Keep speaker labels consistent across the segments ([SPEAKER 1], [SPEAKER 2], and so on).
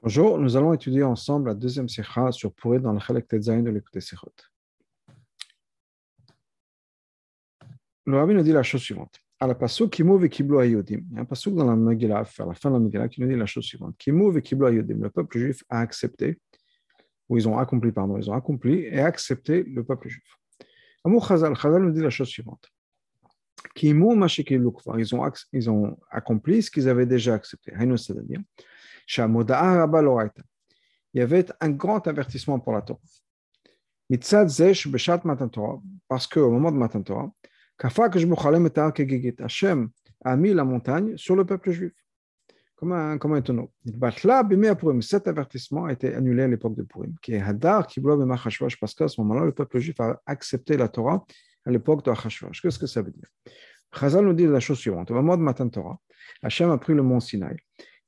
[SPEAKER 1] Bonjour, nous allons étudier ensemble la deuxième sikha sur Pourri dans le Chalek Tetzaïn de l'écouter Sikhot. Le rabbi nous dit la chose suivante. À la Ayodim, il y a un pasuk dans la Megillah, à la fin de la Megillah, qui nous dit la chose suivante. Ayodim, le peuple juif a accepté, ou ils ont accompli, pardon, ils ont accompli et accepté le peuple juif. Amou Chazal, Chazal nous dit la chose suivante. Kimu Mashikil ils ont, ils ont accompli ce qu'ils avaient déjà accepté. C'est-à-dire, il y avait un grand avertissement pour la Torah. Parce qu'au moment de Matan Torah, Hachem a mis la montagne sur le peuple juif. Comme un, comme un tonneau. Cet avertissement a été annulé à l'époque de Purim, qui Hadar, parce qu'à ce moment-là, le peuple juif a accepté la Torah à l'époque de Hachashvash. Qu'est-ce que ça veut dire Chazal nous dit la chose suivante. Au moment de Matan Torah, Hachem a pris le mont Sinaï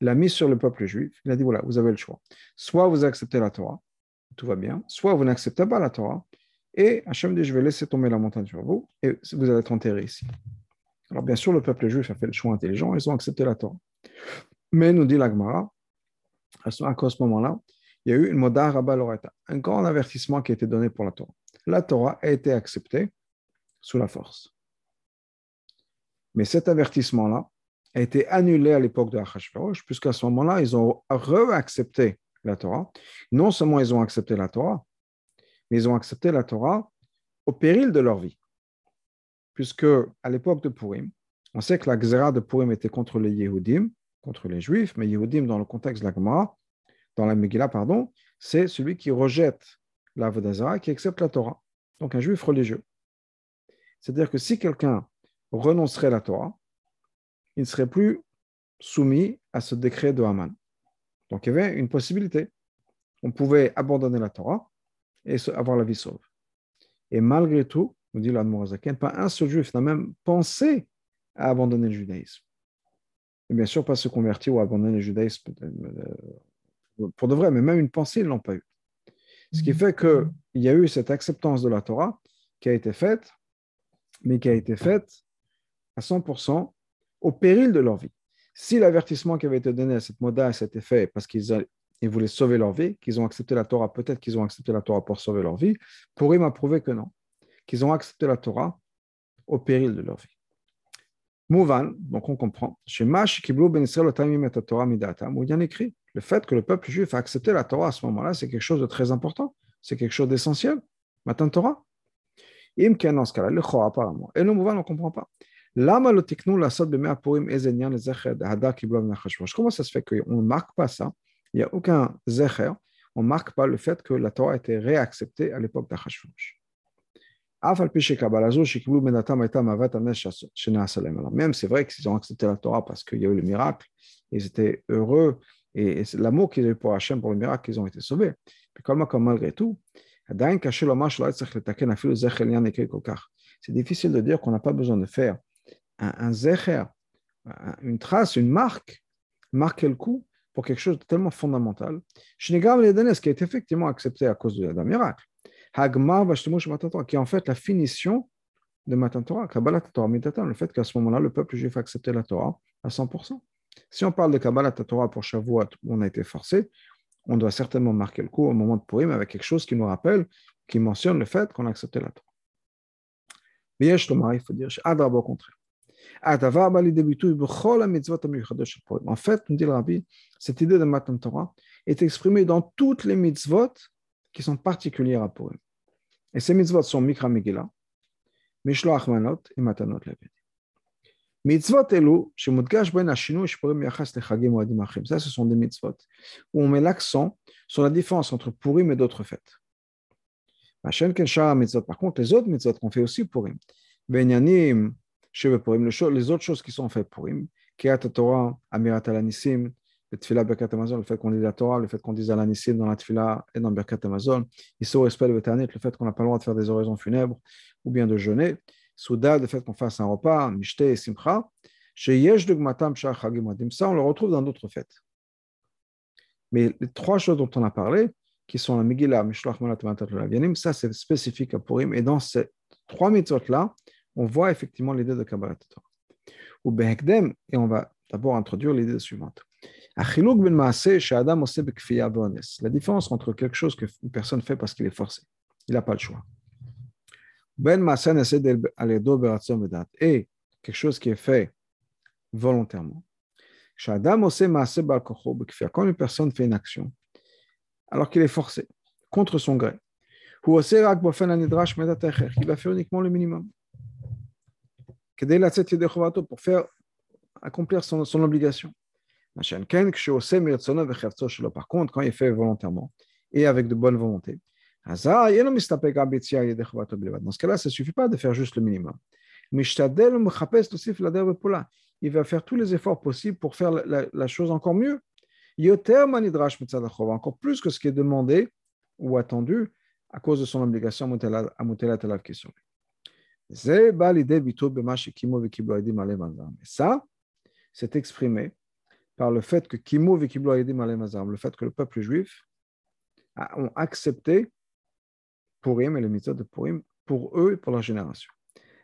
[SPEAKER 1] il a mis sur le peuple juif, il a dit voilà, vous avez le choix. Soit vous acceptez la Torah, tout va bien, soit vous n'acceptez pas la Torah, et Hachem dit je vais laisser tomber la montagne sur vous, et vous allez être enterré ici. Alors bien sûr, le peuple juif a fait le choix intelligent, ils ont accepté la Torah. Mais nous dit l'Agmara, à ce moment-là, il y a eu une moda rabba un grand avertissement qui a été donné pour la Torah. La Torah a été acceptée sous la force. Mais cet avertissement-là, a été annulé à l'époque de Achashverosh, puisqu'à ce moment-là, ils ont re-accepté la Torah. Non seulement ils ont accepté la Torah, mais ils ont accepté la Torah au péril de leur vie. Puisque à l'époque de Purim, on sait que la Xéra de Purim était contre les Yehudim, contre les Juifs, mais Yehudim, dans le contexte de la Gemara, dans la Megillah, pardon, c'est celui qui rejette la Vodazara, qui accepte la Torah. Donc un Juif religieux. C'est-à-dire que si quelqu'un renoncerait à la Torah, il ne serait plus soumis à ce décret de Haman. Donc il y avait une possibilité. On pouvait abandonner la Torah et avoir la vie sauve. Et malgré tout, nous dit l'Admorazaken, pas un seul juif n'a même pensé à abandonner le judaïsme. Et bien sûr, pas se convertir ou abandonner le judaïsme euh, pour de vrai, mais même une pensée, ils ne l'ont pas eu. Ce qui fait qu'il y a eu cette acceptance de la Torah qui a été faite, mais qui a été faite à 100% au péril de leur vie. Si l'avertissement qui avait été donné à cette moda s'était fait parce qu'ils voulaient sauver leur vie, qu'ils ont accepté la Torah, peut-être qu'ils ont accepté la Torah pour sauver leur vie, pourrait m'approuver que non, qu'ils ont accepté la Torah au péril de leur vie. Mouvan, donc on comprend, chez Mash, Ben Torah où il y écrit le fait que le peuple juif a accepté la Torah à ce moment-là, c'est quelque chose de très important, c'est quelque chose d'essentiel. Matin Torah. Dans le apparemment. Et le Mouvan, on ne comprend pas. Comment ça se fait qu'on ne marque pas ça Il n'y a aucun zecher, on ne marque pas le fait que la Torah a été réacceptée à l'époque d'Achashverosh. Même c'est vrai qu'ils ont accepté la Torah parce qu'il y a eu le miracle, ils étaient heureux, et l'amour qu'ils eu pour Hachem, pour le miracle, qu'ils ont été sauvés. Puis comme, malgré tout, c'est difficile de dire qu'on n'a pas besoin de faire un, zecher, une trace, une marque, marquer le coup pour quelque chose de tellement fondamental. Shnegam ce qui est effectivement accepté à cause d'un miracle. Hagmar qui est en fait la finition de Matan Torah, Kabbalah Torah le fait qu'à ce moment-là, le peuple juif a accepté la Torah à 100%. Si on parle de Kabbalah Torah pour Shavuot où on a été forcé, on doit certainement marquer le coup au moment de Purim avec quelque chose qui nous rappelle, qui mentionne le fait qu'on a accepté la Torah. Mais il faut dire, au contraire. En fait, nous dit le Rabbi, cette idée de Matan Torah est exprimée dans toutes les mitzvot qui sont particulières à Purim. Et ces mitzvot sont Mikra Megillah, Mishloach Manot et Matanot Levedi. Mitzvot elu, shemudgash ben ashinu shpurim yachas lechagim ou adim achim. Ça, ce sont des mitzvot où on met l'accent sur la différence entre Purim et d'autres fêtes. Par contre, les autres mitzvot qu'on fait aussi Purim. Benyanim, les autres choses qui sont faites pour him, Kiat Torah, Amirat al-Anissim, le Tfila Berkat Amazon, le fait qu'on dise la Torah, le fait qu'on dise al-Anissim dans la Tfila et dans Berkat Amazon, Issou Respect le le fait qu'on n'a pas le droit de faire des oraisons funèbres ou bien de jeûner, Souda, le fait qu'on fasse un repas, Mishte et Simcha, Sheyesh Dugmatam Shach Hagim ça on le retrouve dans d'autres fêtes. Mais les trois choses dont on a parlé, qui sont la Megillah, Mishloach Malat Matat ça c'est spécifique à Purim, et dans ces trois mitzvot-là, on voit effectivement l'idée de Kabbalah Torah. Ou Behekdem, et on va d'abord introduire l'idée suivante. La différence entre quelque chose qu'une personne fait parce qu'il est forcé, il n'a pas le choix. Ben et quelque chose qui est fait volontairement. Quand une personne fait une action, alors qu'il est forcé, contre son gré, il va faire uniquement le minimum. Pour faire accomplir son, son obligation. Par contre, quand il fait volontairement et avec de bonne volonté, dans ce cas-là, ça ne suffit pas de faire juste le minimum. Il va faire tous les efforts possibles pour faire la, la chose encore mieux. Encore plus que ce qui est demandé ou attendu à cause de son obligation à Lui. Ça, c'est exprimé par le fait que Kimo le fait que le peuple juif a, ont accepté Purim et les mitzvot de Purim pour eux et pour leur génération.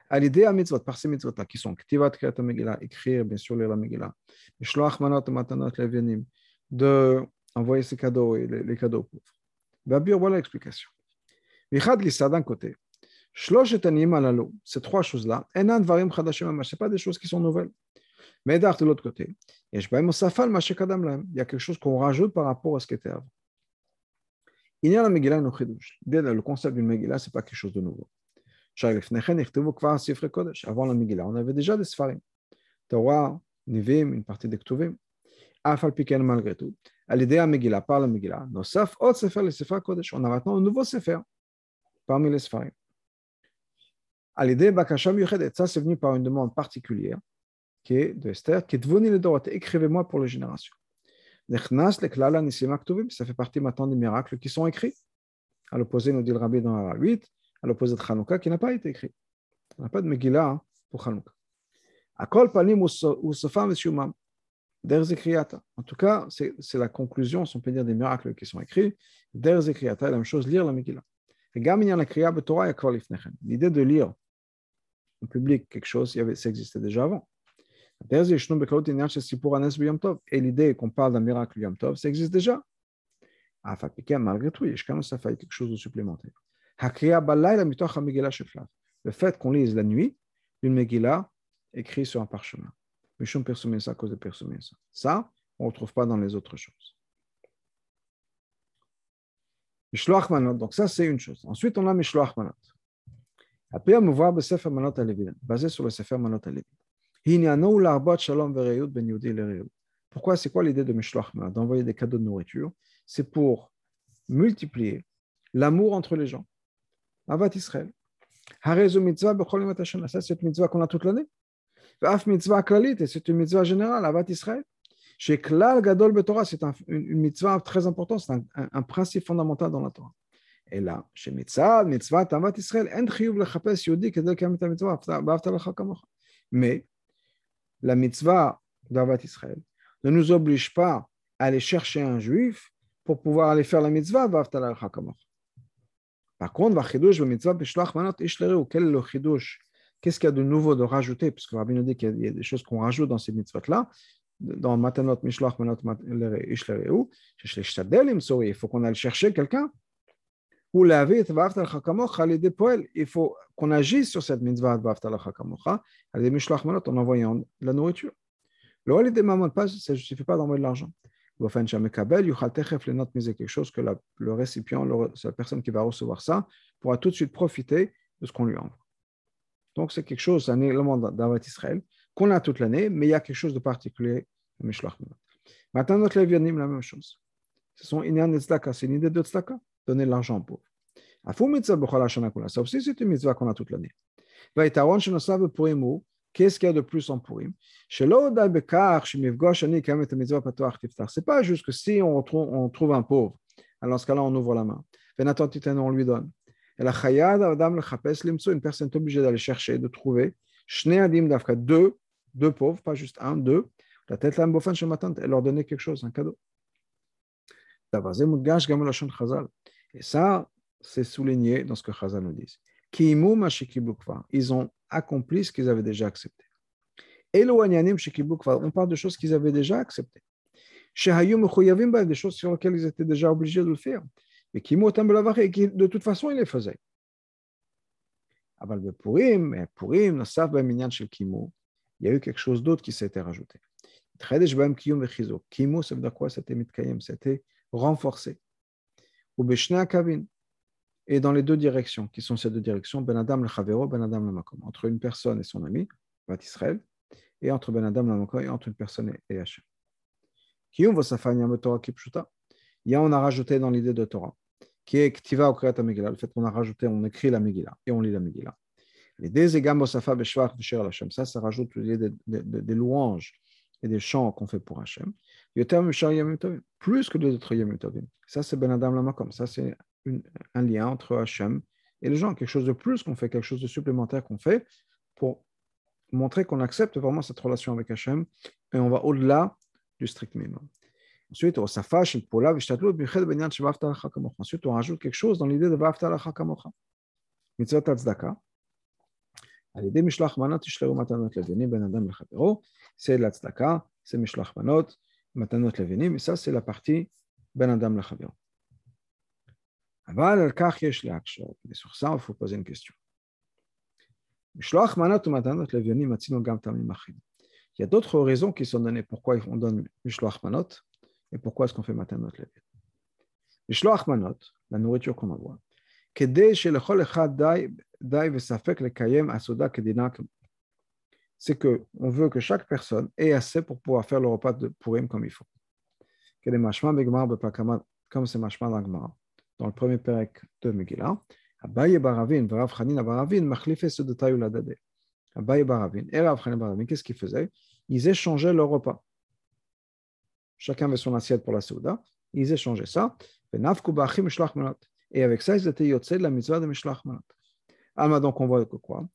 [SPEAKER 1] À l'idée à mitzvot, par ces mitzvot-là, qui sont Ktivat Kriyat Megillah, écrire bien sûr la Megillah, Mishloach Manot Matanot Levianim, de envoyer ses cadeaux et les, les cadeaux pauvres. Babir, voilà l'explication. Vichad Lissa d'un côté, ces trois choses-là, ce pas des choses qui sont nouvelles. Mais de l'autre côté, il y a quelque chose qu'on rajoute par rapport à ce qui était avant. Il y a la Megillah Le concept d'une Megillah, ce n'est pas quelque chose de nouveau. Avant la Megillah, on avait déjà des Sfarim. Torah, Nivim, une partie des Ktuvim. Afal Piken, malgré tout. À l'idée à Megillah, par la Megillah. On a maintenant un nouveau Sefer parmi les Sfarim. À l'idée, Bakasham Yuchedet, ça c'est venu par une demande particulière qui est de Esther, qui est devenu le droit. Écrivez-moi pour les générations. Ça fait partie maintenant des miracles qui sont écrits. À l'opposé, nous dit le rabbi dans la 8, à l'opposé de Hanouka, qui n'a pas été écrit. On n'a pas de Megillah hein, pour Hanouka. En tout cas, c'est la conclusion, si on peut dire, des miracles qui sont écrits. Der la même chose, lire la Megillah. L'idée de lire en public quelque chose, ça existait déjà avant. Et l'idée qu'on parle d'un miracle Yom Tov, ça existe déjà. Malgré tout, il y a quelque chose de supplémentaire. Le fait qu'on lise la nuit une Megillah écrite sur un parchemin. ça à cause de ça. Ça, on ne retrouve pas dans les autres choses. Donc ça, c'est une chose. Ensuite, on a Mishloach Manot. Après, on me voit Manot basé sur le Sefer Manot Alevin. Pourquoi C'est quoi l'idée de Mishloach D'envoyer des cadeaux de nourriture? C'est pour multiplier l'amour entre les gens. Avat Israël. Ça, c'est une mitzvah qu'on a toute l'année. C'est une mitzvah générale, Avat Israël. Gadol c'est une mitzvah très importante, c'est un, principe fondamental dans la Torah. Et là, chez mitzvah, mitzvah, Avat Israël, en chiyuv lechapes yodi kedel kam mitzvah, ba'avta lecha kamocha. Mais la mitzvah d'Avat Israël ne nous oblige pas à aller chercher un juif pour pouvoir aller faire la mitzvah Par contre, quel est le chidouche Qu'est-ce qu'il y a de nouveau de rajouter? Parce que Rabbi nous dit qu'il y a des choses qu'on rajoute dans ces mitzvot-là. Dans Matanot, Mishloach, Manot, Ishlereu, il faut qu'on aille chercher quelqu'un. Ou laver il faut qu'on agisse sur cette mitzvah en envoyant la nourriture. Le pas, ça ne suffit pas d'envoyer de l'argent. quelque chose que le récipient, la personne qui va recevoir ça, pourra tout de suite profiter de ce qu'on lui envoie. Donc c'est quelque chose, un élément d'Avat Israël qu'on a toute l'année, mais il y a quelque chose de particulier Maintenant, notre la même chose. Ce sont c'est une idée de tzedaka, donner de l'argent aux pauvres. Ça aussi, c'est une mitzvah qu'on a toute l'année. Qu'est-ce qu'il y a de plus en Purim Ce n'est pas juste que si on trouve, un pauvre, alors ce cas-là, on ouvre la main. On lui donne. Une personne est obligée d'aller chercher, de trouver deux, pauvres, pas juste un, deux. La tête et leur donner quelque chose, un cadeau. Et ça, c'est souligné dans ce que Chazal nous dit. Ils ont accompli ce qu'ils avaient déjà accepté. On parle de choses qu'ils avaient déjà acceptées. Bah, des choses sur lesquelles ils étaient déjà obligés de le faire. Mais qui de toute façon, ils les faisaient. Eh, Il y a eu quelque chose d'autre qui s'était rajouté. Ça veut dire quoi? C'était mitkayem, c'était renforcé. Ou Beshna Kavin, et dans les deux directions, qui sont ces deux directions, Ben Adam le Chavero, Ben Adam le Makom, entre une personne et son ami, Bat Israël, et entre Ben Adam le Makom et entre une personne et Hachem. Kiyum Vosafanyam Torah Kipshuta. Il y a, on a rajouté dans l'idée de Torah qui est Ktiva Okrat Megillah, le fait qu'on a rajouté, on écrit la Megillah et on lit la Megillah. Les Dezegam Bosafa Beshvach Vesher Hashem, ça, ça rajoute des, des, louanges et des chants qu'on fait pour Hashem. Plus que les autres Yom Ça, c'est Ben Adam Lamakom. Ça, c'est un lien entre Hachem et les gens, quelque chose de plus qu'on fait, quelque chose de supplémentaire qu'on fait pour montrer qu'on accepte vraiment cette relation avec Hachem et on va au-delà du strict minimum. Ensuite, Ensuite, on rajoute quelque chose dans l'idée de Vaftalacha Kamocha. Mitzvot Tzedaka. Ben c'est la tzedaka, c'est Mishlach Manot, Matanot Levinim, et ça c'est la partie Ben Adam Lachaviro. Mais sur ça, il faut poser une question. Il y a d'autres raisons qui sont données pourquoi on donne Mishloach Manot et pourquoi est-ce qu'on fait Matanot Levin. Mishloach Manot, la nourriture qu'on envoie, c'est que on veut que chaque personne ait assez pour pouvoir faire le repas de Purim comme il faut. Comme c'est machma dans dans le premier perek de Megillah, Abaye Baravin, Rav Baravin, Machlifé. Abaye Baravin et Rav Baravin, qu'est-ce qu'ils faisaient? Ils échangeaient leur repas. Chacun avait son assiette pour la Souda. Ils échangeaient ça. Et avec ça, ils étaient yotzé de la mitzvah de Mishlach Manot. Alma, donc on voit que quoi?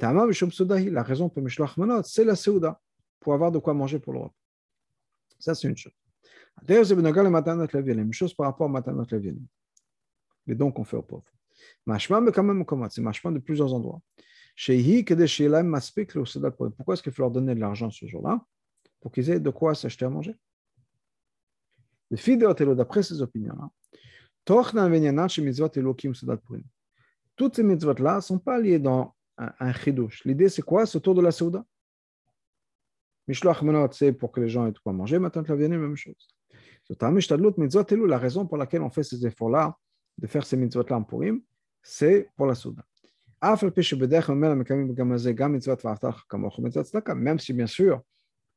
[SPEAKER 1] La raison pour Mishlach Manot, c'est la Souda, pour avoir de quoi manger pour l'Europe. Ça, c'est une chose. D'ailleurs, c'est la chose par rapport à Matanot. Les dons qu'on fait aux pauvres. Mashma, mais quand même, c'est Mashma de plusieurs endroits. Pourquoi est-ce qu'il faut leur donner de l'argent ce jour-là? Pour qu'ils aient de quoi s'acheter à manger. D'après ces opinions-là, toutes ces mitzvot-là ne sont pas liées dans un, chidouche. L'idée, c'est quoi? C'est autour de la Souda. Mishloach menot, c'est pour que les gens aient de quoi manger. Maintenant, la même chose. La raison pour laquelle on fait ces efforts-là, de faire ces mitzvot-là en Purim, c'est pour la Souda. Même si, bien sûr,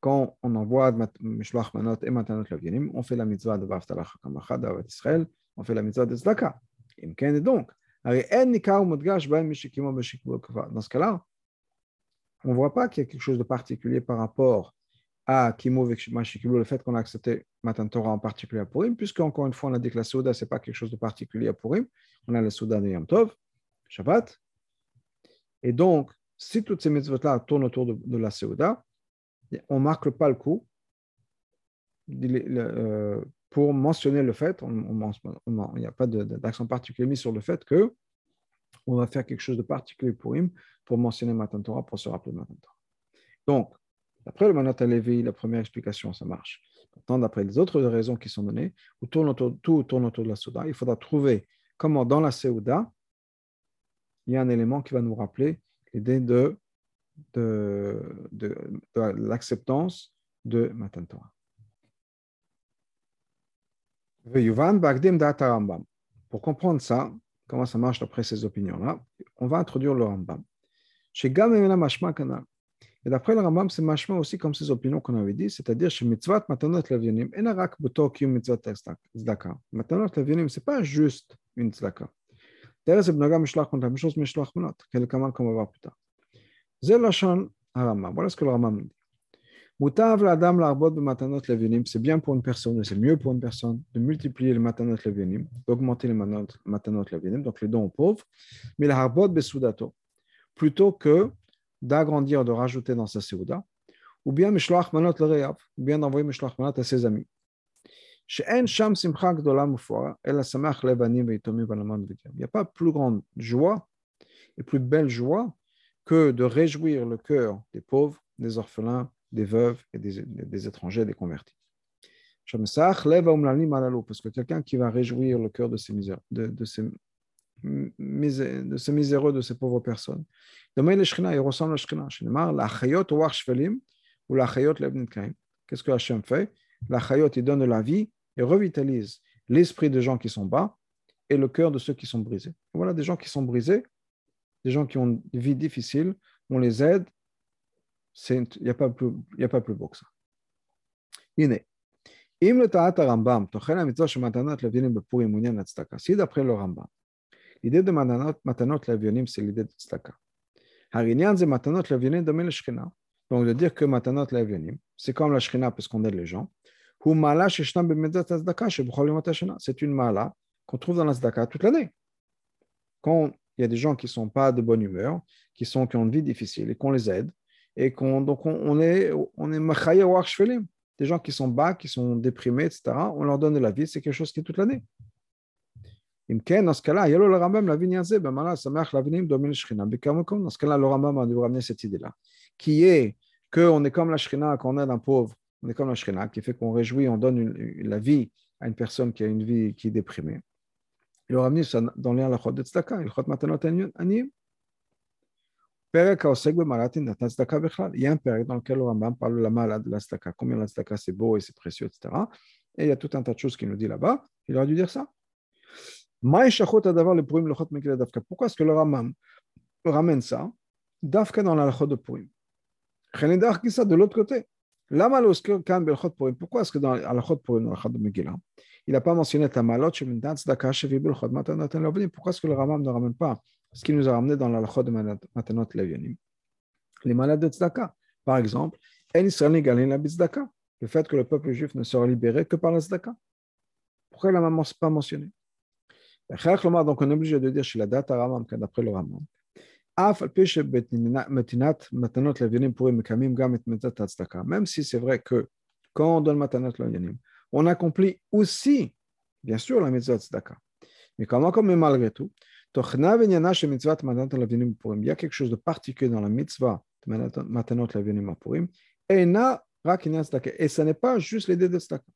[SPEAKER 1] quand on envoie Mishloach Manot et Matanot Lavyanim, on fait la mitzvah de Vaftalach Kamacha d'Avat Israël, on fait la mitzvah de Zdaka. Et donc, dans ce cas-là, on ne voit pas qu'il y a quelque chose de particulier par rapport à Kimo Mashikibou, le fait qu'on a accepté Matan Torah en particulier à Purim, puisque encore une fois, on a dit que la Souda, ce n'est pas quelque chose de particulier à Purim. On a la Souda de Yom Tov, Shabbat. Et donc, si toutes ces mitzvot-là tournent autour de, la Souda, on ne marque pas le coup euh, pour mentionner le fait, il n'y a pas d'accent particulier mis sur le fait que on va faire quelque chose de particulier pour him pour mentionner Matan Torah, pour se rappeler Matan Torah. Donc, d'après le Manat Levi, la première explication, ça marche. Maintenant, d'après les autres raisons qui sont données, autour, tout tourne autour de la Souda, il faudra trouver comment dans la Séouda, il y a un élément qui va nous rappeler l'idée de de, l'acceptance de Matan Torah. Pour comprendre ça, comment ça marche d'après ces opinions-là, on va introduire le Rambam. Chez Et d'après le Rambam, c'est mashma aussi comme ces opinions qu'on avait dit, c'est-à-dire chez mitzvot matanot lavyanim, enarak b'tok yom mitzvot tzedaka. Matanot lavyanim, c'est pas juste une tzedaka. D'ailleurs, c'est b'naga mishlach contre la même chose mishlach manot, comme on va voir plus tard. Voilà ce que le Rambam dit. C'est bien pour une personne, c'est mieux pour une personne de multiplier les matanot levinim, d'augmenter les matanot levinim, donc les dons aux pauvres, mais harbot besudato, plutôt que d'agrandir, de rajouter dans sa seuda, ou bien mishloach manot le ou bien d'envoyer mishloach manot à ses amis. Il n'y a pas plus grande joie et plus belle joie que de réjouir le cœur des pauvres, des orphelins, des veuves et des, étrangers, des convertis. Parce que quelqu'un qui va réjouir le cœur de ces, misères, de, de, ces, de ces miséreux, de ces pauvres personnes. Demain, le Shekhinah, il ressemble à Shekhinah. La chayot ou shvelim ou la chayot Qu'est-ce que Hachem fait? La chayot, il donne la vie et revitalise l'esprit des gens qui sont bas et le cœur de ceux qui sont brisés. Voilà des gens qui sont brisés, des gens qui ont une vie difficile, on les aide. Il n'y a, pas plus, a pas plus beau que ça. est. Si d'après le Rambam, l'idée de matanot lavionim, c'est l'idée de tzedaka. Harinyan, c'est matanot lavionim de Shekhinah. Donc de dire que matanot lavionim, c'est comme la Shekhinah parce qu'on aide les gens. C'est une mala qu'on trouve dans la tzedaka toute l'année. Quand il y a des gens qui ne sont pas de bonne humeur, qui, ont une vie difficile et qu'on les aide, et qu'on donc on, on est des gens qui sont bas, qui sont déprimés, etc., on leur donne de la vie, c'est quelque chose qui est toute l'année. Cette idée-là, qui est est comme un pauvre, on est comme qui fait qu'on on donne la vie a déprimée. Dans les halachot de il y a un période dans lequel le Rambam parle de la malade de la combien la c'est beau et c'est précieux, etc. Et il y a tout un tas de choses qu'il nous dit là-bas. Il aurait dû dire ça. Pourquoi est-ce que le Rambam ramène ça Dafka dans la lachot de Purim. Pourquoi est-ce que dans la lachot de Purim, dans la de Megillah, il n'a pas mentionné ta malot chez Pourquoi est-ce que le Rambam ne ramène pas ce qui nous a ramené dans la de Matanot Levionim. Les malades de par exemple, le fait que le peuple juif ne sera libéré que par la Tzedaka. Pourquoi il n'a pas mentionné Donc on est obligé de dire chez la date Ramam, d'après le Ramam. Même si c'est vrai que quand on donne Matanot Levionim, on accomplit aussi, bien sûr, la mitzvah tzedaka. Mais comment, comme malgré tout, il y a quelque chose de particulier dans la mitzvah de Matanot Lavinim Apurim. Et ce n'est pas juste l'idée de tzedaka.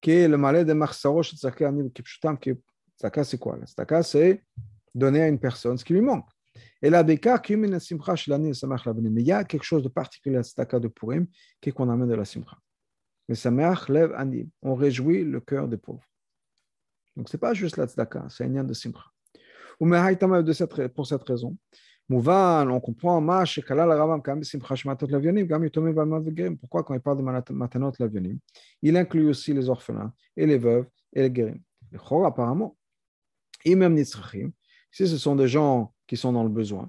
[SPEAKER 1] Qui est le malais de Marsarosh Tzaka Tzaka, c'est quoi Tzaka, c'est donner à une personne ce qui lui manque. Et là, mais il y a quelque chose de particulier à Tzaka de Purim qui est qu'on amène de la simcha. Le Sameach lève Anim. On réjouit le cœur des pauvres. Donc, ce n'est pas juste la tzedaka, c'est un lien de simcha. De cette, pour cette raison, on comprend pourquoi quand il parle de matanot lavionim, il inclut aussi les orphelins et les veuves et les guérim. apparemment, et même si ce sont des gens qui sont dans le besoin,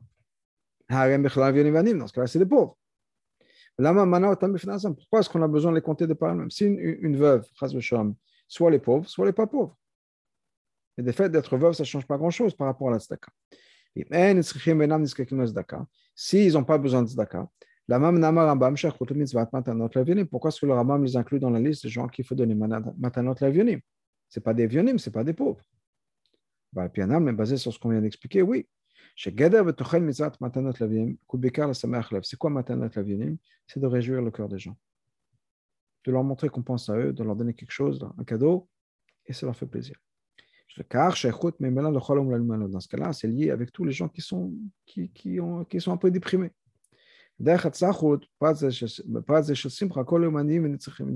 [SPEAKER 1] dans ce cas-là, c'est des pauvres. Pourquoi est-ce qu'on a besoin de les compter de par eux-mêmes? Si une, une veuve, soit les pauvres, soit les pas pauvres. Et le fait d'être veuve, ça ne change pas grand-chose par rapport à la tzedaka. S'ils n'ont pas besoin de tzedaka, pourquoi est-ce que le Rambam les inclut dans la liste des gens qu'il faut donner matanot lavionim Ce pas des vionim, ce pas des pauvres. Bah, mais basé sur ce qu'on vient d'expliquer, oui. C'est quoi matanot lavionim C'est de réjouir le cœur des gens. De leur montrer qu'on pense à eux, de leur donner quelque chose, un cadeau, et ça leur fait plaisir. Dans ce cas-là, c'est lié avec tous les gens qui sont, qui, qui, qui sont un peu déprimés. D'une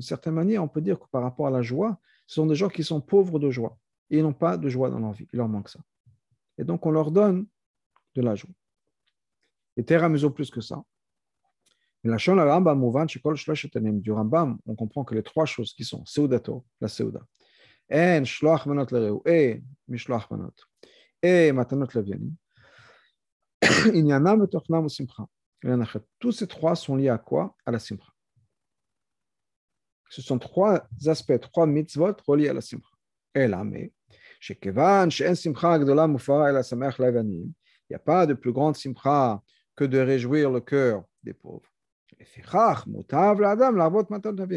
[SPEAKER 1] certaine manière, on peut dire que par rapport à la joie, ce sont des gens qui sont pauvres de joie ils n'ont pas de joie dans leur vie. Il leur manque ça. Et donc, on leur donne de la joie. Et Terra Muso plus que ça. Et la Shon Rambam du Rambam, on comprend que les trois choses qui sont Seudato, la Seuda, En Shloach Manot Lereu, et Mishloach Manot, et Matanot Levianim, il y en a ou Simcha. Tous ces trois sont liés à quoi? À la Simcha. Ce sont trois aspects, trois mitzvot reliés à la Simcha. Il n'y a pas de plus grande Simcha que de réjouir le cœur des pauvres.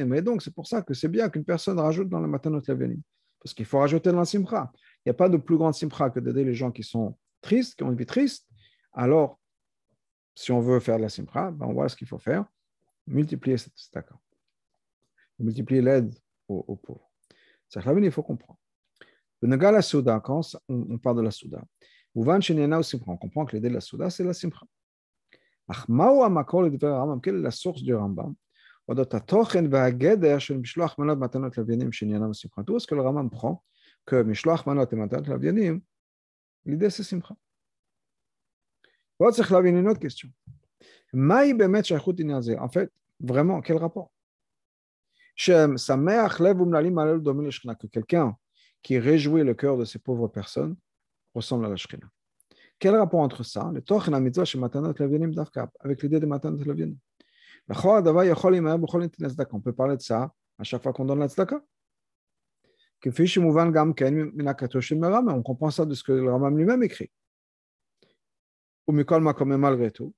[SPEAKER 1] Mais donc, c'est pour ça que c'est bien qu'une personne rajoute dans la matanot lavenim. Parce qu'il faut rajouter dans la simcha. Il n'y a pas de plus grande simcha que d'aider les gens qui sont tristes, qui ont une vie triste. Alors, si on veut faire de la simcha, ben on voit ce qu'il faut faire. Multiplier cet accord. Multiplier l'aide aux, pauvres. Ça, il faut comprendre. Le Nagal Souda, quand on, parle de la Souda, on comprend que l'idée de la Souda, c'est la Simcha. Quelle est la source du Rambam D'où est-ce que le Rambam prend que Mishloach Manot et Matanot Lavyanim, l'idée c'est Simcha. צריך להבין une autre question. מהי באמת שייכות עניין זה? En fait, vraiment, quel rapport? ששמח לב ומנהלים מעלה לדומה לשכינה, que quelqu'un qui réjouit le cœur de ces pauvres personnes ressemble à la Quel rapport entre ça, le Toch et la mitzvah avec l'idée de Matanot Levinim? On peut parler de ça à chaque fois qu'on donne la tzedaka. On comprend ça de ce que le Ramam lui-même écrit. Ou malgré tout.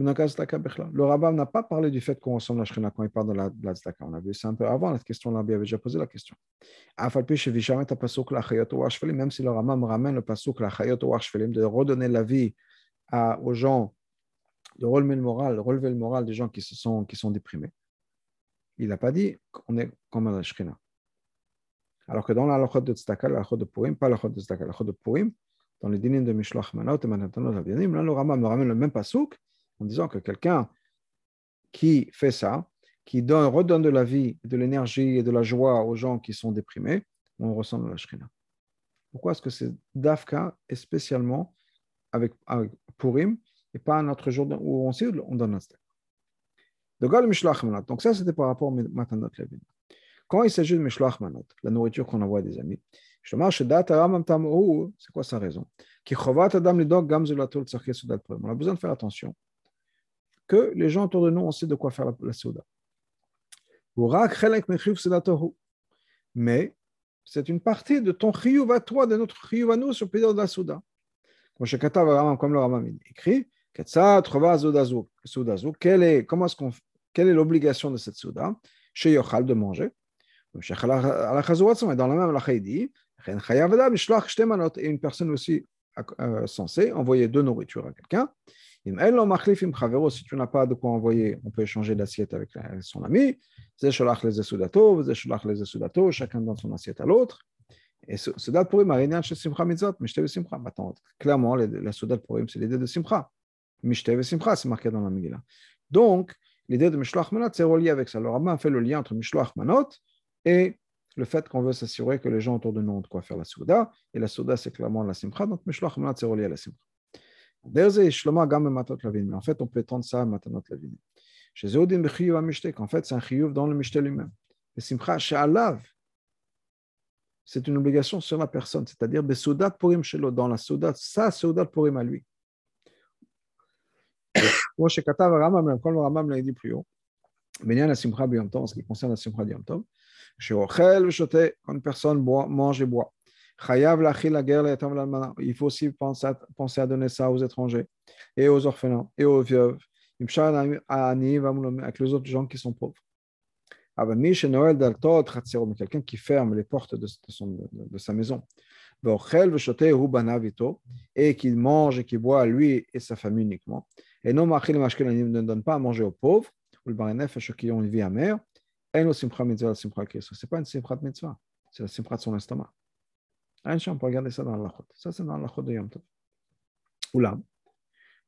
[SPEAKER 1] Le rabbin n'a pas parlé du fait qu'on ressemble à Shrina quand il parle de la, de. On a vu ça un peu avant, la question, l'Arbi avait déjà posé la question. Même si le rabbin ramène le pasuk de redonner la vie aux gens, de relever le moral, relever le moral des gens qui, sont, qui sont déprimés. Il n'a pas dit qu'on est comme la Shrina. Alors que dans la lachot de tzedaka, la lachot de Purim, pas la lachot de tzedaka, la lachot de Purim, dans les dinim de Mishloach Manot et Manatanot Avianim, là le rabbin me ramène le même pasuk en disant que quelqu'un qui fait ça, qui donne, redonne de la vie, de l'énergie et de la joie aux gens qui sont déprimés, on ressemble à la Shrina. Pourquoi est-ce que c'est Dafka et spécialement avec, Purim et pas un autre jour où on, sait, on donne un step Donc ça, c'était par rapport au Matanot Levin. Quand il s'agit de Mishloach Manot, la nourriture qu'on envoie à des amis, c'est quoi sa raison? On a besoin de faire attention que les gens autour de nous, on sait de quoi faire la, la souda. Mais c'est une partie de ton chiyuv à toi, de notre chiyuv à nous sur le de la souda. Comme le Ramam écrit, quelle est, comment est-ce qu'on, quelle est l'obligation de cette souda Chez Yochal de manger. Dans la même lacha, il dit, et une personne aussi euh, censée envoyer deux nourritures à quelqu'un. Si tu n'as pas de quoi envoyer, on peut échanger d'assiette avec son ami. Chacun donne son assiette à l'autre. Et Soudat Purim, Arinian chez Simcha Mishtev Simcha. Clairement, la c'est l'idée de Simcha. Mishtev Simcha, c'est marqué dans la Megillah. Donc, l'idée de Mishloach Manot, c'est relié avec ça. Le Rabbin fait le lien entre Mishloach Manot et le fait qu'on veut s'assurer que les gens autour de nous ont de quoi faire la Souda. Et la Souda, c'est clairement la Simcha. Donc, Mishloach Manot, c'est relié à la Simcha. Mais en fait, on peut étendre ça à Matanot Lavin. Chez Zodin Bechiyuv Amishtek, en fait, c'est un chiyuv dans le Mishte lui-même. Et Simcha She'alav, c'est une obligation sur la personne, c'est-à-dire Besoudat Purim Shelo, dans la Soudat, sa Soudat Purim à lui. Moi, chez Katav Ramam, comme le Ramam l'a dit plus haut, Benyan Simcha Tov, en ce qui concerne la Simcha B'Yom Tov, chez Ochel Shote, quand une personne boit, mange et boit. Il faut aussi penser à, penser à donner ça aux étrangers et aux orphelins et aux veuves, avec les autres gens qui sont pauvres. Quelqu'un qui ferme les portes de, son, de, sa maison et qui mange et qui boit lui et sa famille uniquement. Et non, ne donne pas à manger aux pauvres ou le qui ont une vie amère. Ce n'est pas une simchat mitzvah, c'est la simchat de son estomac. On peut regarder ça dans la l'achot. Ça, c'est dans la l'achot de Yom Tov. Oulam.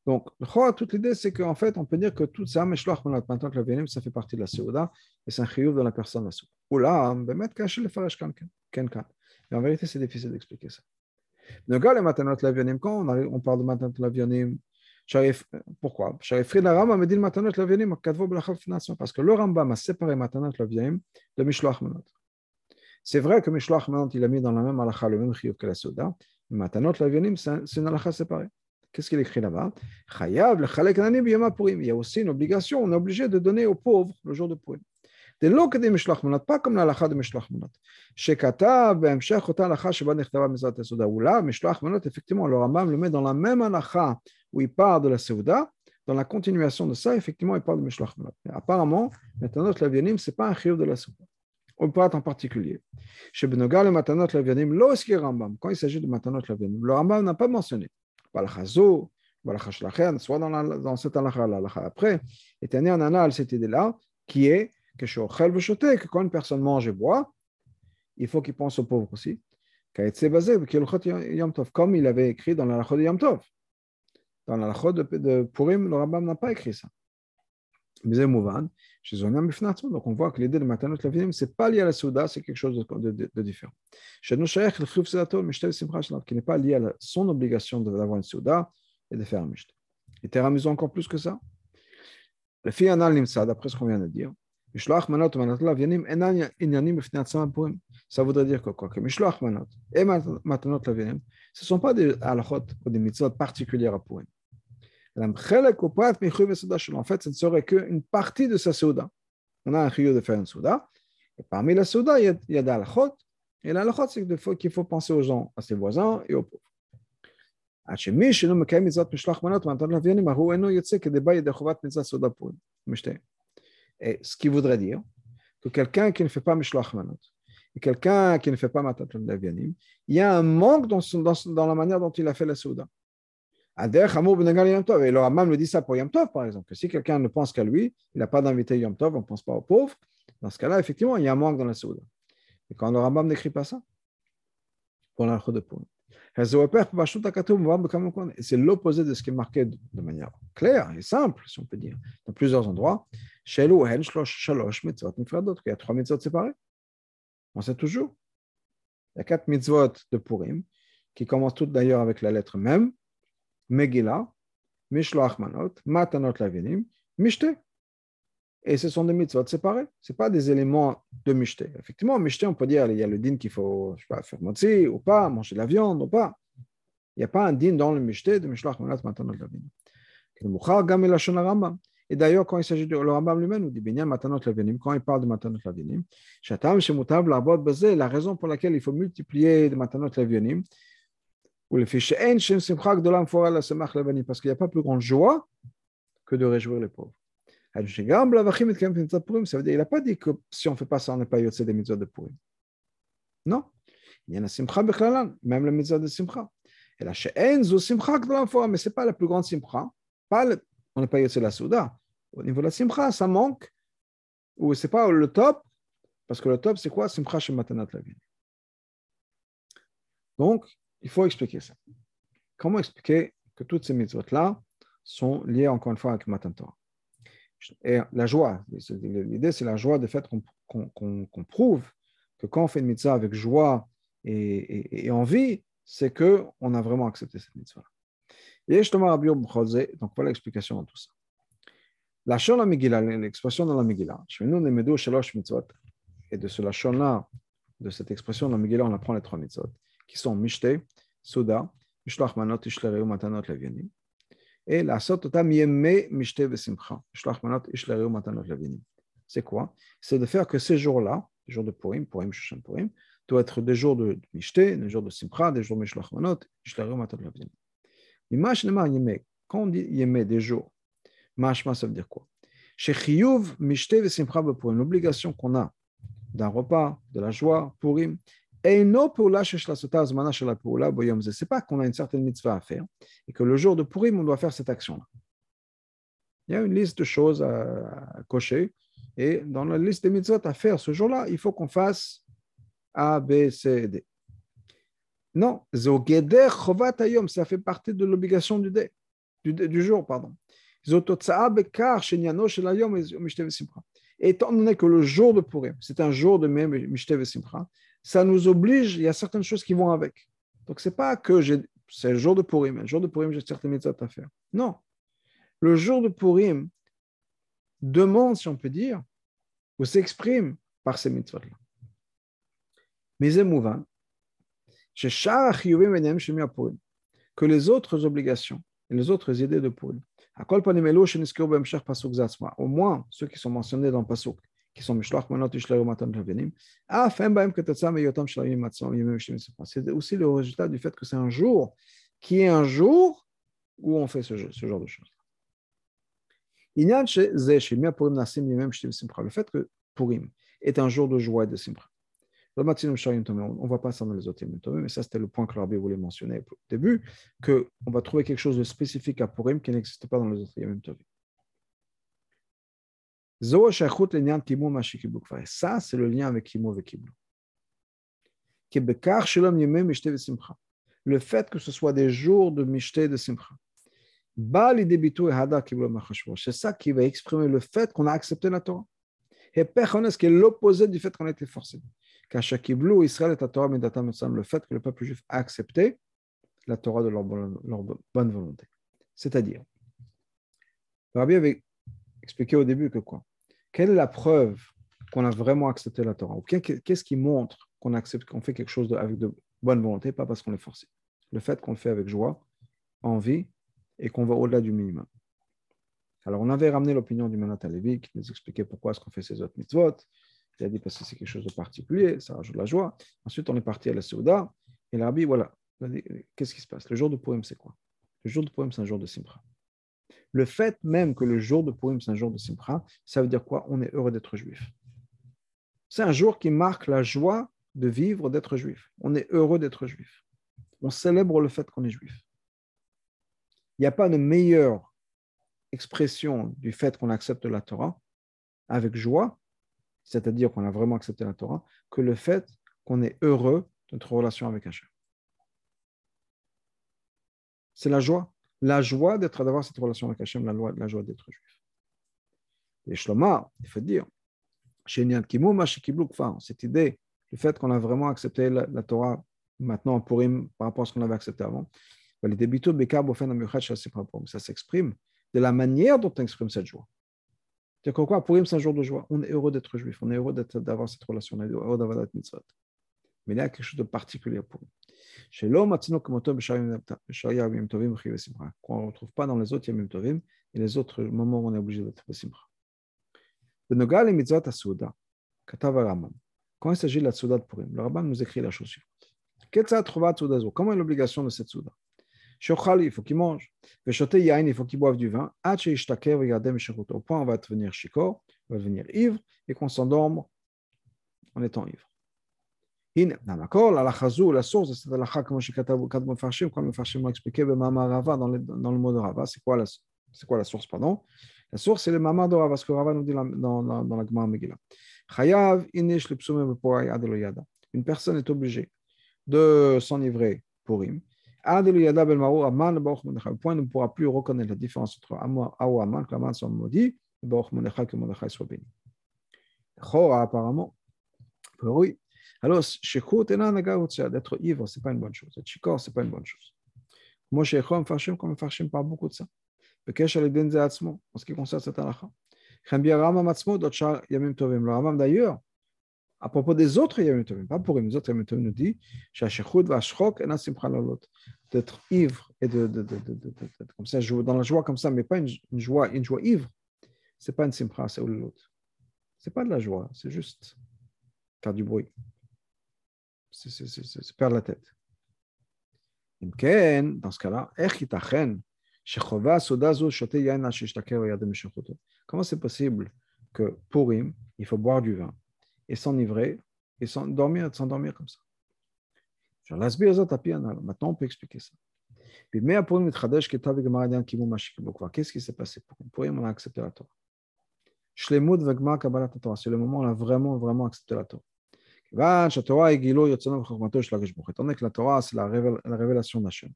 [SPEAKER 1] Donc, toute l'idée, c'est qu'en fait, on peut dire que tout ça, Meshloach maintenant que la Vénim, ça fait partie de la Seuda, et c'est un chiyuv de la personne la Seuda. Oulam, Bemet, cache le Farash Kankan. Mais en vérité, c'est difficile d'expliquer ça. Donc, les Matanot Lavionim, quand on, on parle de Matanot Lavionim, pourquoi? Parce que le Rambam a séparé Matanot Lavionim de Mishloach Manat. C'est vrai que Mishloach il a mis dans la même halakha le même chiyuv que la soda, Matanot Lavionim, c'est une halakha séparée. Qu'est-ce qu'il écrit là-bas? Il y a aussi une obligation, on est obligé de donner aux pauvres le jour de Purim. De des Mishloach Manot, pas comme la halakha de Mishloach Manot. Shekata, Bemshech, Ota halakha, Sheba Nechtava Mizat Soda. Ou là, Mishloach Manot, effectivement, le Rambam le met dans la même halakha où il parle de la Seuda. Dans la continuation de ça, effectivement, il parle de Mishloach Manot. Apparemment, Matanot Lavionim, ce n'est pas un chiyuv de la Seuda au prat en particulier. Chez Benogal et Matanot Lavianim, lorsqu'il Rambam, quand il s'agit de Matanot Lavianim, le Rambam n'a pas mentionné. Pas le Chazo, soit dans, la, dans cette halakha, après, est né un anal cette idée-là, qui est que que quand une personne mange et boit, il faut qu'il pense aux pauvres aussi. Comme il avait écrit dans la de Yom. Dans la de, de Purim, le Rambam n'a pas écrit ça. Donc on voit que l'idée de Matanot Lavinim, ce n'est pas lié à la Souda, c'est quelque chose de, de, de différent. Qui n'est pas lié à son obligation d'avoir une Souda et de faire un Mishte. Et Teramizu encore plus que ça. Le fi anal nimsa, d'après ce qu'on vient de dire, Mishloach manot manot lavinim enan inyanim b'fnei purim. Ça voudrait dire que quoi? Que Mishloach manot et matanot lavinim, ce ne sont pas des halachot ou des mitzvot particulières à Purim. En fait, ce ne serait qu'une partie de sa souda. On a un rio de faire une souda. Et parmi la souda, il y a, d'alchot. Et l'alchot, c'est qu'il faut, penser aux gens, à ses voisins et aux pauvres. Et ce qui voudrait dire que quelqu'un qui ne fait pas Mishloch Manot, et quelqu'un qui ne fait pas Matat il y a un manque dans, son, dans, dans la manière dont il a fait la souda. Et le Ramam le dit ça pour Yom Tov, par exemple, que si quelqu'un ne pense qu'à lui, il n'a pas d'invité Yom Tov, on ne pense pas aux pauvres, dans ce cas-là, effectivement, il y a un manque dans la Souda. Et quand le Ramam n'écrit pas ça, pour l'alcho de. C'est l'opposé de ce qui est marqué de manière claire et simple, si on peut dire, dans plusieurs endroits. Il y a trois mitzvot séparés. On sait toujours. Il y a quatre mitzvot de Purim, qui commencent toutes d'ailleurs avec la lettre même. Megillah, Mishloach Manot, Matanot Lavinim, Mishte. Et ce sont des mitzvot séparés. Ce pas des éléments de Mishte. Effectivement, Mishte, on peut dire il y a le din qu'il faut je sais pas, faire motzi ou pas, manger de la viande ou pas. Il n'y a pas un din dans le Mishte de Mishloach Manot, Matanot Lavinim. Et d'ailleurs, quand il s'agit de le Rambam lui-même, nous dit Binyan Matanot Lavinim, quand il parle de Matanot Lavinim, Shatam Shemutav Larbot Bazé, la raison pour laquelle il faut multiplier de Matanot Lavinim, parce qu'il n'y a pas plus grande joie que de réjouir les pauvres. Ça veut dire, il n'a pas dit que si on ne fait pas ça, on n'est pas yotze des mitzvahs de Purim. Non. Il y a la simcha bechlalan, même la mitzvah de simcha. Et la she'en zo simcha de l'amphora, mais ce n'est pas la plus grande simcha. On n'est pas yotze la souda. Au niveau de la simcha, ça manque, ou ce n'est pas le top, parce que le top, c'est quoi? Simcha chez Matanat Lavin. Donc, il faut expliquer ça. Comment expliquer que toutes ces mitzvot-là sont liées encore une fois avec Matan Torah? Et la joie, l'idée c'est la joie du fait qu'on prouve que quand on fait une mitzvah avec joie et, et, envie, c'est qu'on a vraiment accepté cette mitzvah. Donc voilà l'explication de tout ça. La la Megillah, l'expression dans la Megillah, et de ce lachon de cette expression dans la Megillah, on apprend les trois mitzvot, qui sont Mishte, Souda, Mishloach Manot, Ishlereu, Matanot, Levianim, et la Sototam Yeme, Mishte, Vesimcha, Mishloach Manot, Ishlereu, Matanot, Levianim. C'est quoi? C'est de faire que ces jours-là, les jours de Purim, Purim, Shushan Purim, doivent être des jours de Mishte, des jours de Simcha, des jours de Mishloach Manot, Ishlereu, Matanot, Levianim. Imash Nemar Yeme, quand on dit Yeme, des jours, Mashma, ça veut dire quoi? Chez Chiyuv, Mishte, Vesimcha, Purim, l'obligation qu'on a d'un repas, de la joie, Purim, et non pour la c'est pas qu'on a une certaine mitzvah à faire et que le jour de Purim, on doit faire cette action-là. Il y a une liste de choses à, cocher et dans la liste des mitzvot à faire ce jour-là, il faut qu'on fasse A, B, C, D. Non, ça fait partie de l'obligation du, du, du jour. Pardon. Étant donné que le jour de Purim, c'est un jour de même Mishte Simcha, ça nous oblige, il y a certaines choses qui vont avec. Donc, ce n'est pas que c'est le jour de Purim, le jour de Purim, j'ai certaines mitzvot à faire. Non. Le jour de Purim demande, si on peut dire, ou s'exprime par ces mitzvot-là. Mais émouvant, que les autres obligations et les autres idées de Purim, au moins ceux qui sont mentionnés dans Pasuk, qui sont c'est aussi le résultat du fait que c'est un jour qui est un jour où on fait ce, genre de choses. Le fait que Purim est un jour de joie et de simcha. On ne voit pas ça dans les autres mais ça c'était le point que l'Arbi voulait mentionner au début, qu'on va trouver quelque chose de spécifique à Purim qui n'existe pas dans les autres Tovim. Ça, c'est le lien avec Kimo et Kiblu. Le fait que ce soit des jours de Mishte et de Simcha. C'est ça qui va exprimer le fait qu'on a accepté la Torah. Et ce qui est l'opposé du fait qu'on a été forcé. Israël est Torah le fait que le peuple juif a accepté la Torah de leur, bonne volonté. C'est-à-dire, Rabbi avait expliqué au début que quoi? Quelle est la preuve qu'on a vraiment accepté la Torah? Qu'est-ce qui montre qu'on accepte, qu'on fait quelque chose avec de bonne volonté, pas parce qu'on est forcé? Le fait qu'on le fait avec joie, envie, et qu'on va au-delà du minimum. Alors, on avait ramené l'opinion du Manat Levi qui nous expliquait pourquoi est-ce qu'on fait ces autres mitzvot. Il a dit parce que c'est quelque chose de particulier, ça rajoute la joie. Ensuite, on est parti à la Souda, et l'Arabie, voilà, qu'est-ce qui se passe? Le jour de Purim, c'est quoi? Le jour de Purim, c'est un jour de Simcha. Le fait même que le jour de Purim, c'est un jour de Simcha, ça veut dire quoi? On est heureux d'être juif. C'est un jour qui marque la joie de vivre, d'être juif. On est heureux d'être juif. On célèbre le fait qu'on est juif. Il n'y a pas de meilleure expression du fait qu'on accepte la Torah avec joie, c'est-à-dire qu'on a vraiment accepté la Torah, que le fait qu'on est heureux de notre relation avec Hachem. C'est la joie. La joie d'être, d'avoir cette relation avec Hachem, la, la joie d'être juif. Et Shloma, il faut dire, cette idée, le fait qu'on a vraiment accepté la, Torah maintenant pour par rapport à ce qu'on avait accepté avant, ça s'exprime de la manière dont on exprime cette joie. C'est quoi Purim, c'est un jour de joie. On est heureux d'être juif, on est heureux d'avoir cette relation, on est heureux d'avoir mitzvot. Mais il y a quelque chose de particulier pour nous. Qu'on ne retrouve pas dans les autres Yamim Tovim et les autres moments où on est obligé d'être simcha. Quand il s'agit de la Souda de Purim, le rabbin nous écrit la chose suivante. Comment est l'obligation de cette Souda il faut qu'il mange. il faut qu'il boive du vin. Au point, on va devenir on va devenir ivre, et qu'on s'endorme en étant ivre. La source de cette halakha, comme le Farshim, comme le Farshim m'a expliqué, dans le, dans le mot de Rava, c'est quoi, la, source, pardon La source, c'est le mamar de Rava, ce que Rava nous dit dans, la Gemara Megillah. Chayav inish Une personne est obligée de s'enivrer pour him le point ne pourra plus reconnaître la différence entre Aman, Aman Baruch. Alors, d'être ivre, ce n'est pas une bonne chose. Être shikor, ce n'est pas une bonne chose. Moi, Shekhom, Farshim, comme Farshim parle beaucoup de ça. En ce qui concerne cette halakha. Le Ramam d'ailleurs, à propos des autres Yamim Tovim, pas pour les autres Yamim Tovim, nous dit d'être ivre et de, de, de, de, comme ça, dans la joie comme ça, mais pas une, joie, une joie ivre. C'est pas une simcha, c'est l'autre. C'est pas de la joie, c'est juste faire du bruit. C'est perdre la tête. Dans ce cas-là, comment c'est possible que pour il faut boire du vin et s'enivrer et s'endormir, s'endormir comme ça? Maintenant, on peut expliquer ça. Qu'est-ce qui s'est passé pour Purim On a accepté la Torah. C'est le moment où on a vraiment, vraiment accepté la Torah. Que la Torah, c'est la révélation d'Hachem.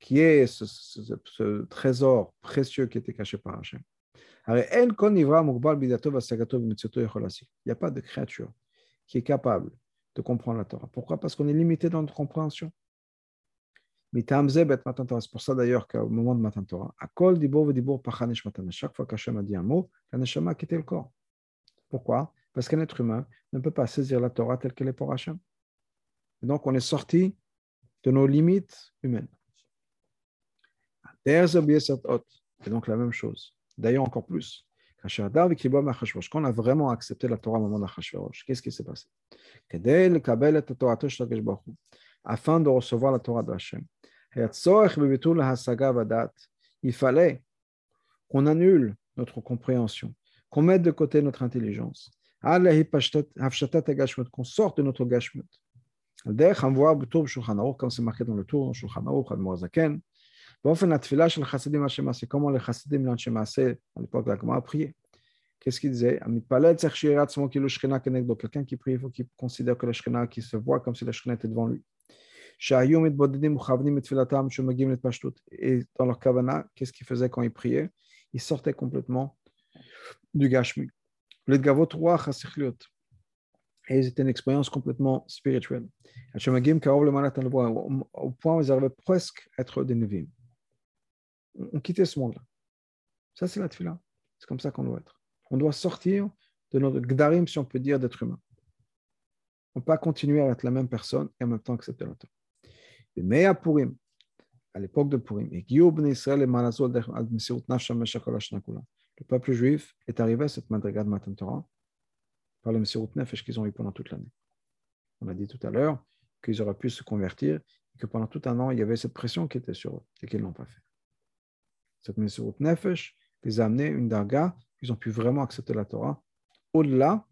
[SPEAKER 1] Qui est ce, trésor précieux qui était caché par Hachem. Il n'y a pas de créature qui est capable de comprendre la Torah. Pourquoi? Parce qu'on est limité dans notre compréhension. C'est pour ça d'ailleurs qu'au moment de Matan Torah, chaque fois qu'Hachem a dit un mot, la Neshama a quitté le corps. Pourquoi? Parce qu'un être humain ne peut pas saisir la Torah telle qu'elle est pour Hachem. Donc on est sorti de nos limites humaines. Et donc la même chose. D'ailleurs, encore plus. Quand on a vraiment accepté la Torah au moment d'Achashverosh, qu'est-ce qui s'est passé? Afin de recevoir la Torah d'Hachem, il fallait qu'on annule notre compréhension, qu'on mette de côté notre intelligence, qu'on sorte de notre gashmut. comme c'est marqué dans le tour, Shulchan Aruch, Admorazaken, באופן התפילה של חסידים אנשי מעשה, כמו לחסידים לאנשי מעשה, à l'époque la Gemara priait. Qu'est-ce qu'il disait המתפלל צריך שיראה עצמו כאילו שכינה כנגדו. Quelqu'un qui prie, il faut qu'il considère que la שכינה, qui se voit comme si la שכינה était devant lui. שהיו מתבודדים ומכוונים בתפילתם שמגיעים להתפשטות. Et dans leur kavana, qu'est-ce qu'ils faisaient quand ils priaient Ils sortaient complètement du gashmi. Gavot roi hasichliot. Et c'était une expérience complètement spirituelle. Au point où ils arrivaient presque à être des nevim on quittait ce monde-là. Ça, c'est la tefila. C'est comme ça qu'on doit être. On doit sortir de notre gdarim, si on peut dire, d'être humain. On ne peut pas continuer à être la même personne et en même temps accepter Torah. Mais à Purim, à l'époque de Purim, le peuple juif est arrivé à cette madriga de Matan Torah par le Messirut Nefesh qu'ils ont eu pendant toute l'année. On a dit tout à l'heure qu'ils auraient pu se convertir et que pendant tout un an, il y avait cette pression qui était sur eux et qu'ils ne l'ont pas fait cette Mesirut Nefesh les a amenés une darga qu'ils ont pu vraiment accepter la Torah au-delà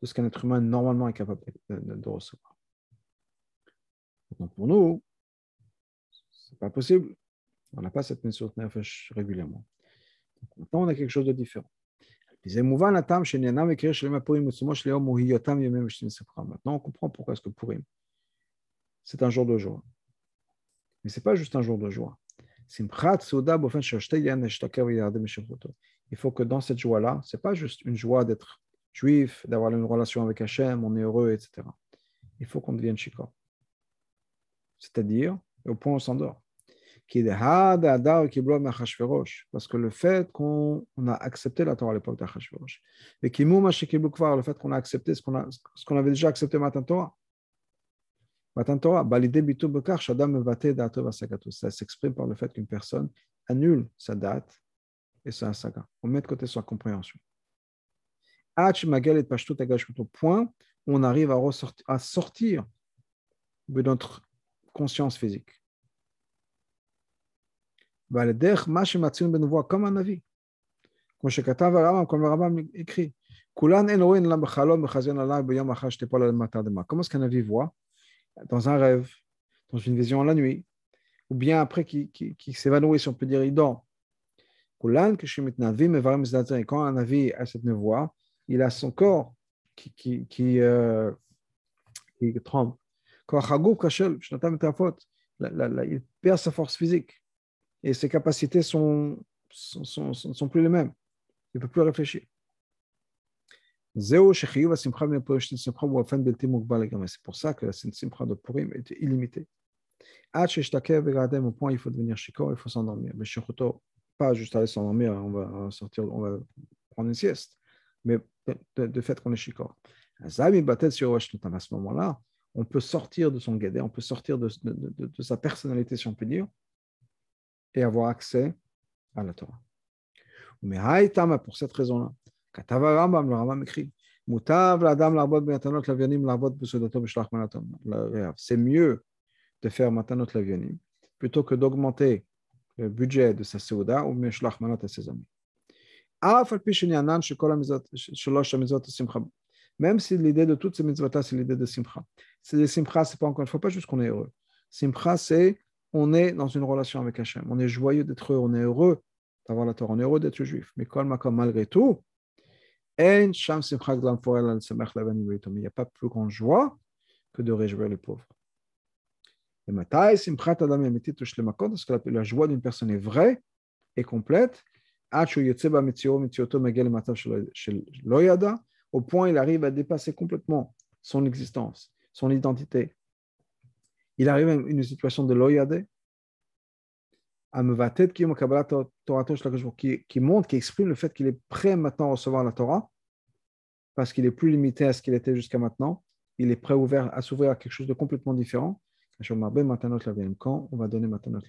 [SPEAKER 1] de ce qu'un être humain normalement est capable de, recevoir. Donc pour nous, ce n'est pas possible. On n'a pas cette Mesirut Nefesh régulièrement. Maintenant, on a quelque chose de différent. Maintenant, on comprend pourquoi est-ce que Purim, c'est un jour de joie. Mais ce n'est pas juste un jour de joie. Il faut que dans cette joie-là, ce n'est pas juste une joie d'être juif, d'avoir une relation avec Hachem, on est heureux, etc. Il faut qu'on devienne shikor. C'est-à-dire, au point où on s'endort. Parce que le fait qu'on a accepté la Torah à l'époque d'Achashverosh, et le fait qu'on a accepté ce qu'on qu avait déjà accepté matin Torah, ça s'exprime par le fait qu'une personne annule sa date et sa saga. On met de côté sa compréhension. Point où on arrive à, à sortir de notre conscience physique. Un avis. Comme le Rambam écrit. Comment est-ce qu'un avis voit dans un rêve, dans une vision la nuit, ou bien après qui, s'évanouit, si on peut dire. Quand un a cette voix, il a son corps qui. Il perd sa force physique et ses capacités sont, sont, sont, plus les mêmes. Il ne peut plus réfléchir. C'est pour ça que la simcha de Purim est illimitée. Au point il faut devenir shikor, il faut s'endormir. Mais pas juste aller s'endormir, on va sortir, on va prendre une sieste, mais de, de fait qu'on est shikor. À ce moment-là, on peut sortir de son guédé, on peut sortir de, de, de, sa personnalité, si on peut dire, et avoir accès à la Torah. Mais pour cette raison-là, le Rambam écrit c'est mieux de faire matanot lavionim plutôt que d'augmenter le budget de sa seuda ou meshlach manot à ses amis. Même si l'idée de toutes ces mitzvot-là, c'est l'idée de simcha. C'est des simcha, c'est pas encore une fois pas juste qu'on est heureux. Simcha, c'est on est dans une relation avec Hachem. On est joyeux d'être heureux, on est heureux d'avoir la Torah, on est heureux d'être juif. Mais malgré tout, il n'y a pas plus grande joie que de réjouir les pauvres. Et parce que la joie d'une personne est vraie et complète, au point il arrive à dépasser complètement son existence, son identité. Il arrive à une situation de loyade, qui, montre, qui exprime le fait qu'il est prêt maintenant à recevoir la Torah, parce qu'il est plus limité à ce qu'il était jusqu'à maintenant. Il est prêt ouvert, à s'ouvrir à quelque chose de complètement différent. Quand on va donner Matanot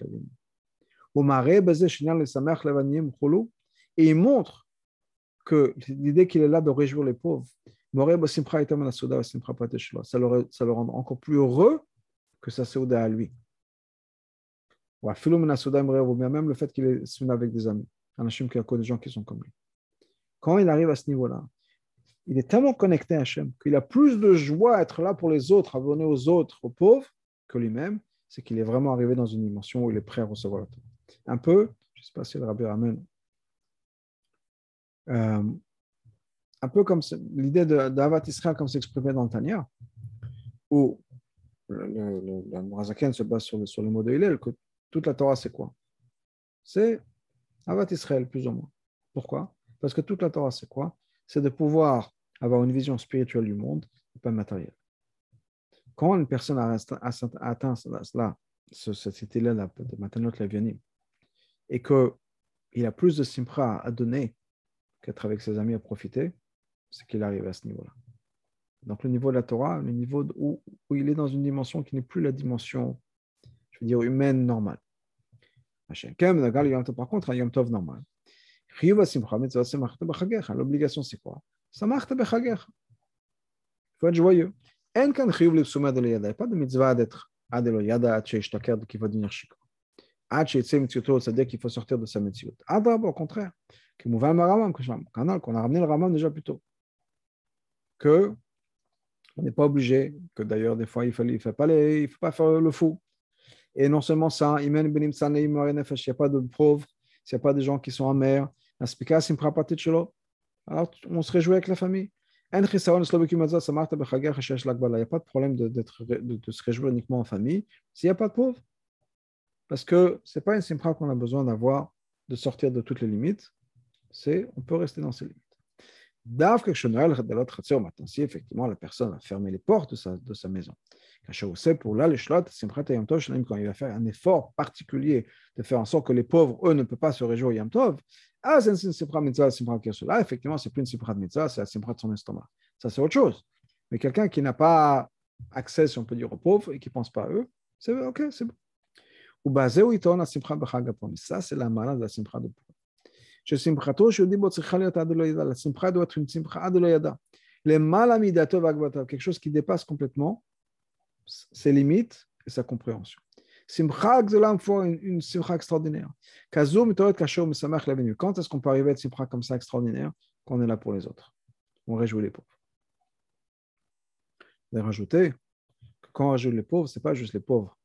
[SPEAKER 1] Et il montre que l'idée qu'il est là de réjouir les pauvres, ça le, ça le rend encore plus heureux que sa souda à lui ou même le fait qu'il est avec des amis, des gens qui sont comme lui. Quand il arrive à ce niveau-là, il est tellement connecté à Hachem qu'il a plus de joie à être là pour les autres, à donner aux autres, aux pauvres, que lui-même. C'est qu'il est vraiment arrivé dans une dimension où il est prêt à recevoir la Torah. Un peu, je ne sais pas si le rabbi ramène, euh, un peu comme l'idée d'Avat Israël, comme c'est exprimé dans le Tanya, où le, le, se base sur le, sur mot de Hillel, que toute la Torah, c'est quoi? C'est Avat Israël, plus ou moins. Pourquoi? Parce que toute la Torah, c'est quoi? C'est de pouvoir avoir une vision spirituelle du monde et pas matérielle. Quand une personne a, atteint cela, cette idée-là de Matanot Lavianim, et qu'il a plus de simpra à donner qu'être avec ses amis à profiter, c'est qu'il arrive à ce niveau-là. Donc le niveau de la Torah, le niveau où, où il est dans une dimension qui n'est plus la dimension, je veux dire, humaine normale. Par contre, un Yom Tov normal. L'obligation, c'est quoi? Il faut être joyeux. Il n'y a pas de mitzvah d'être Adelo Yada, qui va devenir chic. C'est-à-dire qu'il faut sortir de sa mitzvot. Adab, au contraire. Qu'on a ramené le Ramam déjà plus tôt. Que on n'est pas obligé, que d'ailleurs, des fois, il ne faut, pas il faut pas faire le fou. Et non seulement ça, il n'y a pas de pauvres, il n'y a pas de gens qui sont amers. Alors, on se réjouit avec la famille. Il n'y a pas de problème de, se réjouir uniquement en famille s'il n'y a pas de pauvres. Parce que ce n'est pas une simpra qu'on a besoin d'avoir, de sortir de toutes les limites. C'est, on peut rester dans ces limites. Maintenant, si effectivement la personne a fermé les portes de sa, de sa maison, pour là, quand il va faire un effort particulier de faire en sorte que les pauvres, eux, ne peuvent pas se réjouir Yom Tov, ah, Là, effectivement, c'est plus une simpra de mitzvah, c'est la simpra de son estomac. Ça, c'est autre chose. Mais quelqu'un qui n'a pas accès, si on peut dire, aux pauvres et qui ne pense pas à eux, c'est ok, c'est bon. Ou basé où il tourne la simpra b'chagapom. Ça, c'est la malade de la simpra de Purim. ששמחתו של דיבו צריכה להיות עד לא ידע, la simcha doit être une simcha עד לא ידע. למעלה מידתו והגבתיו, quelque chose qui dépasse complètement ses limites et sa compréhension. Simcha gzolam faut une, une simcha extraordinaire. Kazo mitoret kasho mesamach l'avenue. Quand est-ce qu'on peut arriver à être simcha comme ça extraordinaire Quand on est là pour les autres. On réjouit les pauvres. Et rajouter que quand on réjouit les pauvres, ce n'est pas juste les pauvres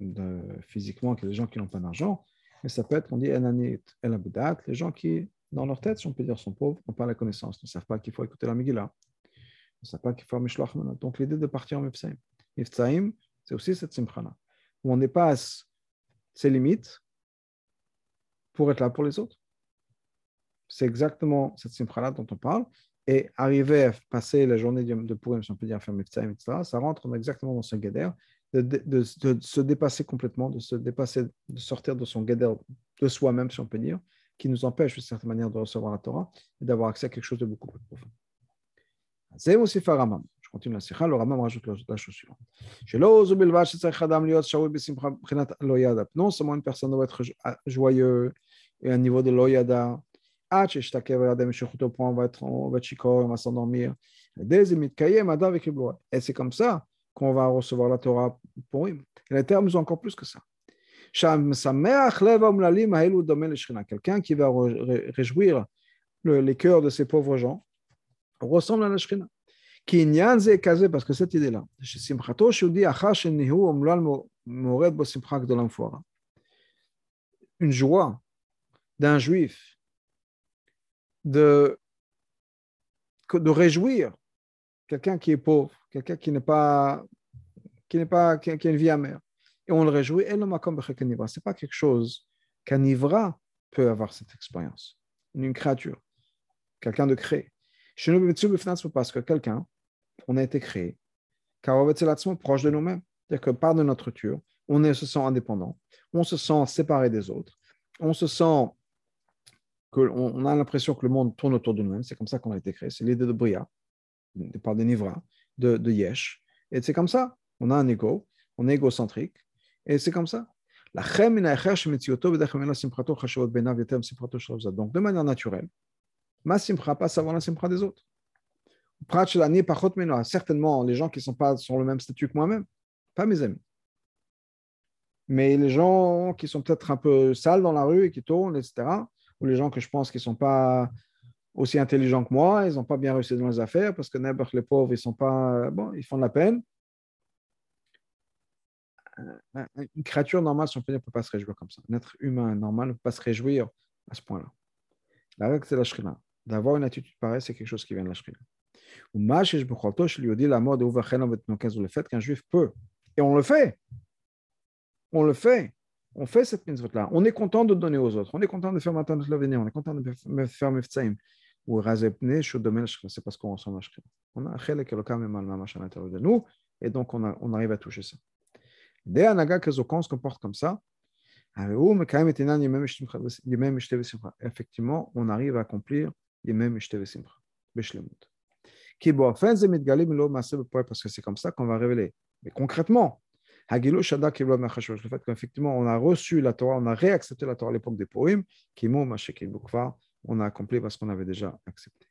[SPEAKER 1] de, physiquement, que les gens qui n'ont pas d'argent, mais ça peut être, on dit, les gens qui, dans leur tête, si on peut dire, sont pauvres, n'ont pas la connaissance, ne savent pas qu'il faut écouter la Megillah, ne savent pas qu'il faut Mishloach Donc l'idée de partir en Mifsaim. Mifsaim, c'est aussi cette simcha-là, où on dépasse ses limites pour être là pour les autres. C'est exactement cette simcha-là dont on parle. Et arriver à passer la journée de Purim, si on peut dire, faire Mifsaim, etc., ça rentre exactement dans ce guédère de, se dépasser complètement, de se dépasser, de sortir de son guédère de soi-même, si on peut dire, qui nous empêche d'une certaine manière de recevoir la Torah et d'avoir accès à quelque chose de beaucoup plus profond. Je continue la sikha, le Ramam rajoute la chose suivante. Non seulement une personne doit être joyeux et à un niveau de loyada, et c'est comme ça qu'on va recevoir la Torah pour lui. Et les termes sont encore plus que ça. Quelqu'un qui va réjouir les cœurs de ces pauvres gens ressemble à la Shrina. Parce que cette idée-là, une joie d'un juif de, de réjouir quelqu'un qui est pauvre, quelqu'un qui n'est pas, qui n'est pas, qui, a une vie amère. Et on le réjouit, et le makom Ce n'est pas quelque chose qu'un ivra peut avoir cette expérience. Une créature, quelqu'un de créé. Chez nous, parce que quelqu'un, on a été créé, car proche de nous-mêmes. C'est-à-dire que par de notre nature, on se sent indépendant, on se sent séparé des autres, on se sent que on a l'impression que le monde tourne autour de nous-mêmes. C'est comme ça qu'on a été créé. C'est l'idée de Bria par des Nivra, de, Yesh. Et c'est comme ça. On a un ego, on est égocentrique, et c'est comme ça. Donc, de manière naturelle, ma simcha passe avant la simcha des autres. Certainement, les gens qui ne sont pas sur le même statut que moi-même, pas mes amis. Mais les gens qui sont peut-être un peu sales dans la rue et qui tournent, etc., ou les gens que je pense qui ne sont pas aussi intelligents que moi, ils n'ont pas bien réussi dans les affaires parce que les pauvres, ils sont pas, bon, ils font de la peine. Une créature normale, si on ne peut pas se réjouir comme ça. Un être humain normal ne peut pas se réjouir à ce point-là. La règle, c'est la shrina. D'avoir une attitude pareille, c'est quelque chose qui vient de la shrina. Ou je lui dis la mort de le fait qu'un juif peut. Et on le fait. On le fait. On fait cette mitzvot-là. On est content de donner aux autres. On est content de faire matin de l'avenir. On est content de faire meftsaim. Ou c'est parce qu'on ressemble à Shkina. On a chelek elokam et malmamash à l'intérieur de nous. Et donc, on, arrive à toucher ça. Dès Anaga Kezokon se comporte comme ça, effectivement, on arrive à accomplir Yemem Ishte Vesimcha. Beshlemut. Parce que c'est comme ça qu'on va révéler. Mais concrètement, le fait qu'effectivement, on a reçu la Torah, on a réaccepté la Torah à l'époque des Purim, on a accompli parce qu'on avait déjà accepté.